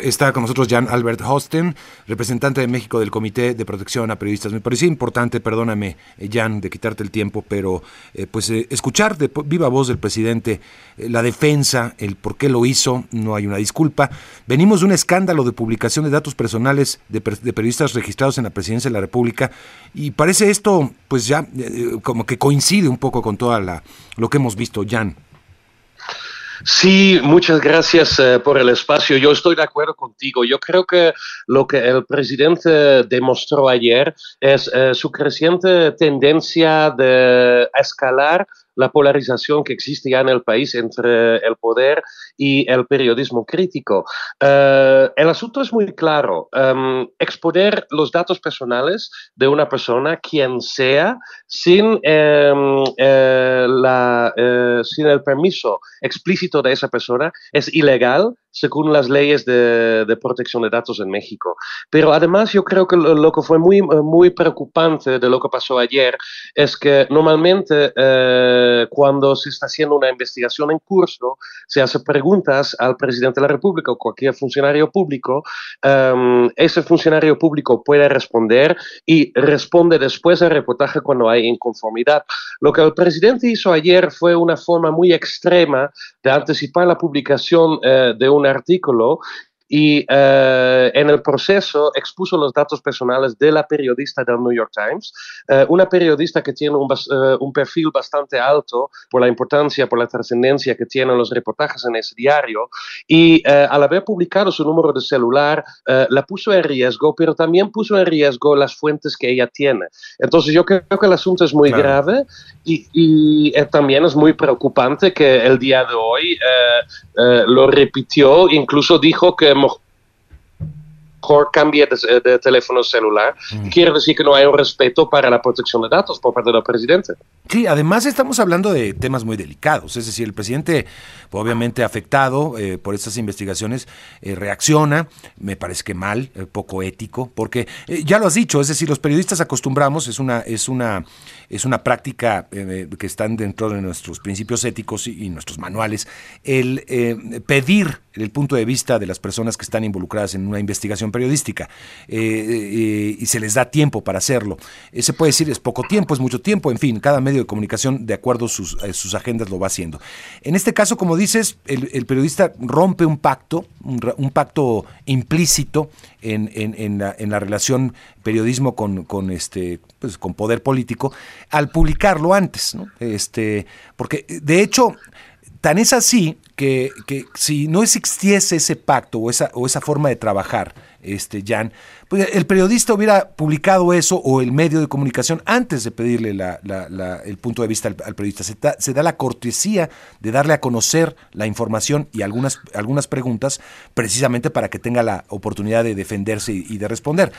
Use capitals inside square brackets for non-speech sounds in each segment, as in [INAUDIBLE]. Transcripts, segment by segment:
Está con nosotros Jan Albert Hosten, representante de México del Comité de Protección a Periodistas. Me parecía importante, perdóname, eh, Jan, de quitarte el tiempo, pero eh, pues eh, escuchar de viva voz del presidente la defensa, el por qué lo hizo, no hay una disculpa. Venimos de un escándalo de publicación de datos personales de, de periodistas registrados en la presidencia de la República y parece esto, pues ya como que coincide un poco con toda la lo que hemos visto, Jan. Sí, muchas gracias eh, por el espacio. Yo estoy de acuerdo contigo. Yo creo que lo que el presidente demostró ayer es eh, su creciente tendencia de escalar la polarización que existe ya en el país entre el poder y el periodismo crítico. Eh, el asunto es muy claro. Em, exponer los datos personales de una persona, quien sea, sin, em, la, sin el permiso explícito de esa persona es ilegal según las leyes de, protección de datos en México. Pero además yo creo que lo, que fue muy, muy preocupante de lo que pasó ayer es que normalmente eh, cuando se está haciendo una investigación en curso, se hace preguntas al presidente de la República o cualquier funcionario público, em, ese funcionario público puede responder y responde después al reportaje cuando hay inconformidad. Lo que el presidente hizo ayer fue una forma muy extrema de anticipar la publicación eh, de un artículo y eh, en el proceso expuso los datos personales de la periodista del New York Times, eh, una periodista que tiene un, eh, un, perfil bastante alto por la importancia, por la trascendencia que tienen los reportajes en ese diario, y al haber publicado su número de celular, la puso en riesgo, pero también puso en riesgo las fuentes que ella tiene. Entonces yo creo que el asunto es muy grave y, y también es muy preocupante que el día de hoy lo repitió, incluso dijo que mejor cambie de, teléfono celular. Mm. Quiere decir que no hay un respeto para la protección de datos por parte del presidente. Sí, además estamos hablando de temas muy delicados. Es decir, el presidente, obviamente afectado eh, por estas investigaciones, eh, reacciona, me parece que mal, eh, poco ético, porque ya lo has dicho, es decir, los periodistas acostumbramos, es una, es una, es una práctica que están dentro de nuestros principios éticos y, y nuestros manuales, el pedir el punto de vista de las personas que están involucradas en una investigación periodística eh, eh, y se les da tiempo para hacerlo. Eh, se puede decir es poco tiempo, es mucho tiempo, en fin, cada medio de comunicación de acuerdo a sus, sus agendas lo va haciendo. En este caso, como dices, el, periodista rompe un pacto, un, pacto implícito en, en, la, en, la, relación periodismo con, con, este, pues, con poder político al publicarlo antes, ¿no? Este, porque de hecho Tan es así que, si no existiese ese pacto o esa, o esa forma de trabajar, este, Jan, pues el periodista hubiera publicado eso o el medio de comunicación antes de pedirle el punto de vista al, periodista. Se da, la cortesía de darle a conocer la información y algunas, algunas preguntas precisamente para que tenga la oportunidad de defenderse y, de responder.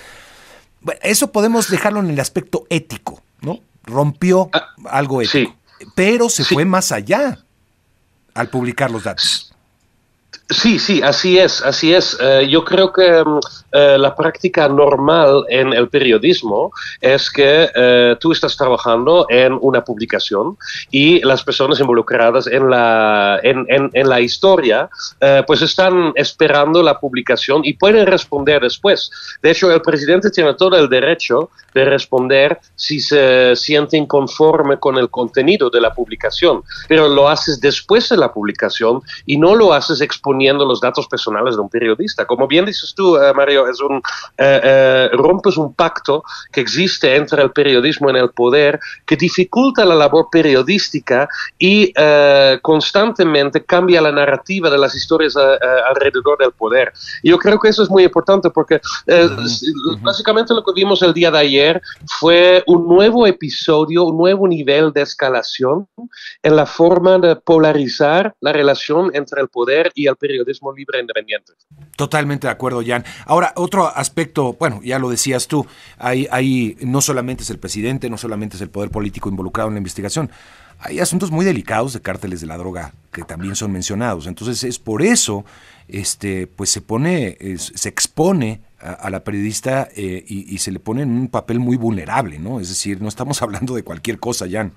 eso podemos dejarlo en el aspecto ético, ¿no? Rompió ah, algo ético, pero se fue más allá al publicar los datos. Sí, sí, así es, así es. Eh, yo creo que mm, eh, la práctica normal en el periodismo es que eh, tú estás trabajando en una publicación y las personas involucradas en la, en, en, la historia pues están esperando la publicación y pueden responder después. De hecho, el presidente tiene todo el derecho de responder si se siente inconforme con el contenido de la publicación, pero lo haces después de la publicación y no lo haces exponiendo los datos personales de un periodista. Como bien dices tú, eh, Mario, es un, eh, eh, rompes un pacto que existe entre el periodismo y el poder que dificulta la labor periodística y constantemente cambia la narrativa de las historias alrededor del poder. yo creo que eso es muy importante porque básicamente lo que vimos el día de ayer fue un nuevo episodio, un nuevo nivel de escalación en la forma de polarizar la relación entre el poder y el periodismo libre e independiente. Totalmente de acuerdo, Jan. Ahora, otro aspecto, bueno, ya lo decías tú, hay, no solamente es el presidente, no solamente es el poder político involucrado en la investigación, hay asuntos muy delicados de cárteles de la droga que también son mencionados. Entonces es por eso, este, pues se pone, se expone a, la periodista eh, y, se le pone en un papel muy vulnerable, ¿no? Es decir, no estamos [LAUGHS] hablando de cualquier cosa, Jan.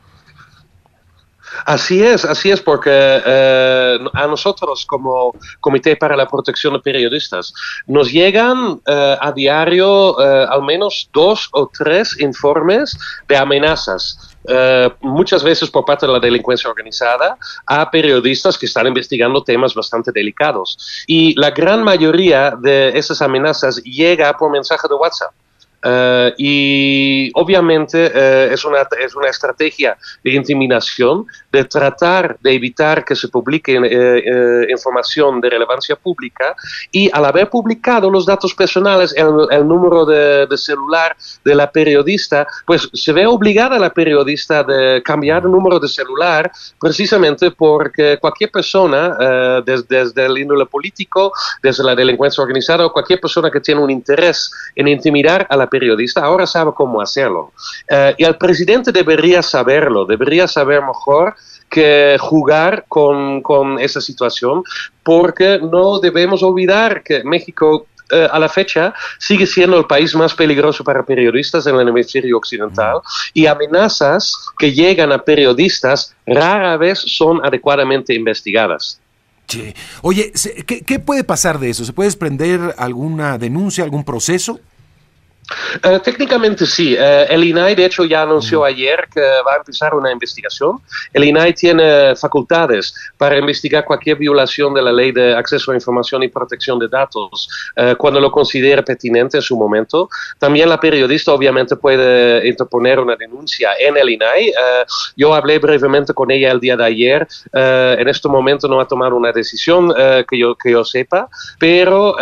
Así es, así es, porque eh, a nosotros como Comité para la Protección de Periodistas nos llegan eh, a diario eh, al menos dos o tres informes de amenazas. muchas veces por parte de la delincuencia organizada a periodistas que están investigando temas bastante delicados. Y la gran mayoría de esas amenazas llega por mensaje de WhatsApp. Eh, y obviamente eh, es, una, es una estrategia de intimidación, de tratar de evitar que se publique eh, información de relevancia pública y al haber publicado los datos personales, el, el número de, de, celular de la periodista, pues se ve obligada la periodista de cambiar el número de celular precisamente porque cualquier persona, desde, desde el índole político, desde la delincuencia organizada o cualquier persona que tiene un interés en intimidar a la periodista ahora sabe cómo hacerlo. Eh, y el presidente debería saberlo, debería saber mejor que jugar con, con esa situación, porque no debemos olvidar que México eh, a la fecha sigue siendo el país más peligroso para periodistas en el hemisferio occidental y amenazas que llegan a periodistas rara vez son adecuadamente investigadas. Sí. Oye, ¿qué, ¿qué, puede pasar de eso? ¿Se puede desprender alguna denuncia, algún proceso? Eh, técnicamente sí. Eh, el INAI, de hecho, ya anunció ayer que va a empezar una investigación. El INAI tiene facultades para investigar cualquier violación de la ley de acceso a información y protección de datos eh, cuando lo considere pertinente en su momento. También la periodista, obviamente, puede interponer una denuncia en el INAI. yo hablé brevemente con ella el día de ayer. en este momento no ha tomado una decisión que, yo, que yo sepa, pero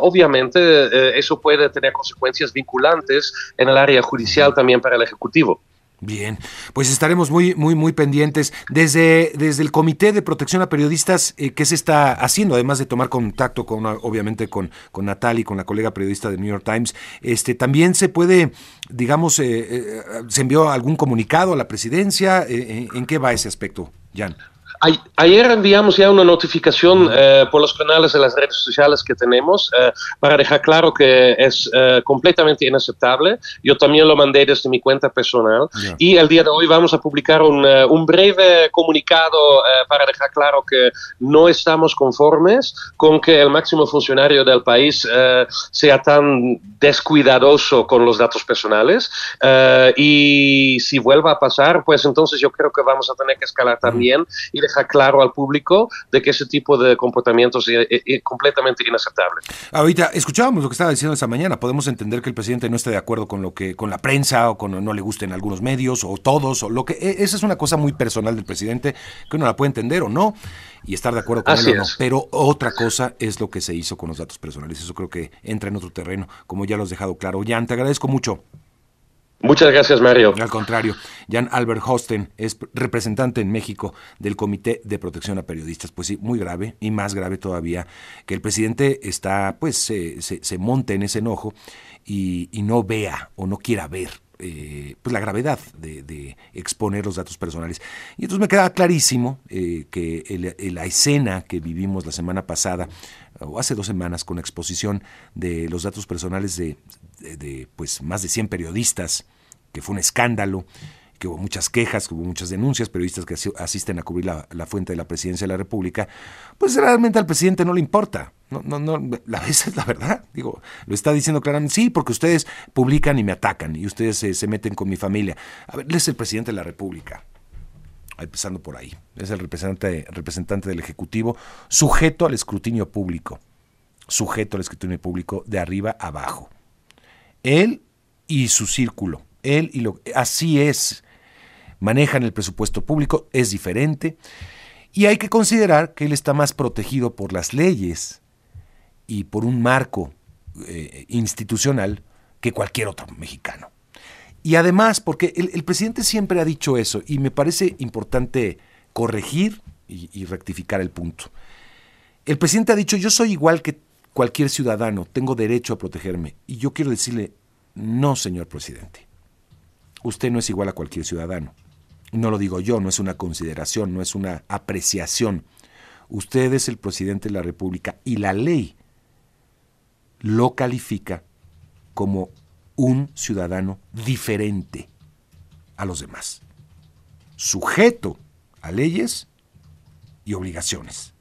obviamente eso puede tener consecuencias vinculantes en el área judicial también para el Ejecutivo. Bien, pues estaremos muy, muy, muy pendientes. Desde, desde el Comité de Protección a Periodistas, eh, ¿qué se está haciendo? Además de tomar contacto con, obviamente, con, con Natalie, con la colega periodista de New York Times, este, también se puede, digamos, eh, eh, se envió algún comunicado a la presidencia. ¿En qué va ese aspecto, Jan? Ayer enviamos ya una notificación eh, por los canales de las redes sociales que tenemos eh, para dejar claro que es eh, completamente inaceptable. Yo también lo mandé desde mi cuenta personal. Y el día de hoy vamos a publicar un, un breve comunicado para dejar claro que no estamos conformes con que el máximo funcionario del país sea tan descuidadoso con los datos personales. Y si vuelva a pasar, pues entonces yo creo que vamos a tener que escalar también y deja claro al público de que ese tipo de comportamientos es, completamente inaceptable. Ahorita escuchábamos lo que estaba diciendo esta mañana. Podemos entender que el presidente no esté de acuerdo con lo que con la prensa o con no le gusten algunos medios o todos o lo que e, esa es una cosa muy personal del presidente que uno la puede entender o no y estar de acuerdo con él o no. Pero otra cosa es lo que se hizo con los datos personales. Eso creo que entra en otro terreno, como ya lo has dejado claro. Jan, te agradezco mucho. Muchas gracias, Mario. Al contrario, Jan Albert Hosten es representante en México del Comité de Protección a Periodistas. Pues sí, muy grave y más grave todavía que el presidente está, pues, se, se, monte en ese enojo y, no vea o no quiera ver eh, pues la gravedad de, exponer los datos personales. Y entonces me queda clarísimo eh, que la escena que vivimos la semana pasada, o hace dos semanas, con la exposición de los datos personales de, de, pues más de 100 periodistas, que fue un escándalo, que hubo muchas quejas, que hubo muchas denuncias, periodistas que asisten a cubrir la, fuente de la presidencia de la República, pues realmente al presidente no le importa. No, no, la verdad. Digo, lo está diciendo claramente, sí, porque ustedes publican y me atacan y ustedes se, meten con mi familia. A ver, él es el presidente de la República. Empezando por ahí. Es el representante, representante del Ejecutivo, sujeto al escrutinio público. Sujeto al escrutinio público de arriba abajo. Él y su círculo. Él y lo así es. Manejan el presupuesto público, es diferente. Y hay que considerar que él está más protegido por las leyes y por un marco eh, institucional que cualquier otro mexicano. Y además, porque el, presidente siempre ha dicho eso, y me parece importante corregir y rectificar el punto. El presidente ha dicho, yo soy igual que cualquier ciudadano, tengo derecho a protegerme. Y yo quiero decirle, no, señor presidente. Usted no es igual a cualquier ciudadano. No lo digo yo, no es una consideración, no es una apreciación. Usted es el presidente de la República y la ley lo califica como un ciudadano diferente a los demás, sujeto a leyes y obligaciones.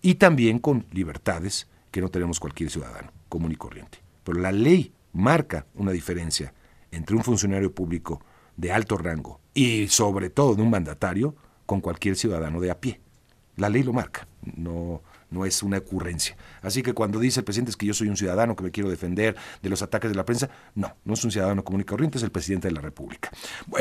Y también con libertades que no tenemos cualquier ciudadano común y corriente. Pero la ley marca una diferencia entre un funcionario público de alto rango y sobre todo de un mandatario con cualquier ciudadano de a pie. La ley lo marca, no, no es una ocurrencia. Así que cuando dice el presidente es que yo soy un ciudadano que me quiero defender de los ataques de la prensa, no, no es un ciudadano común y corriente, es el presidente de la República. Bueno,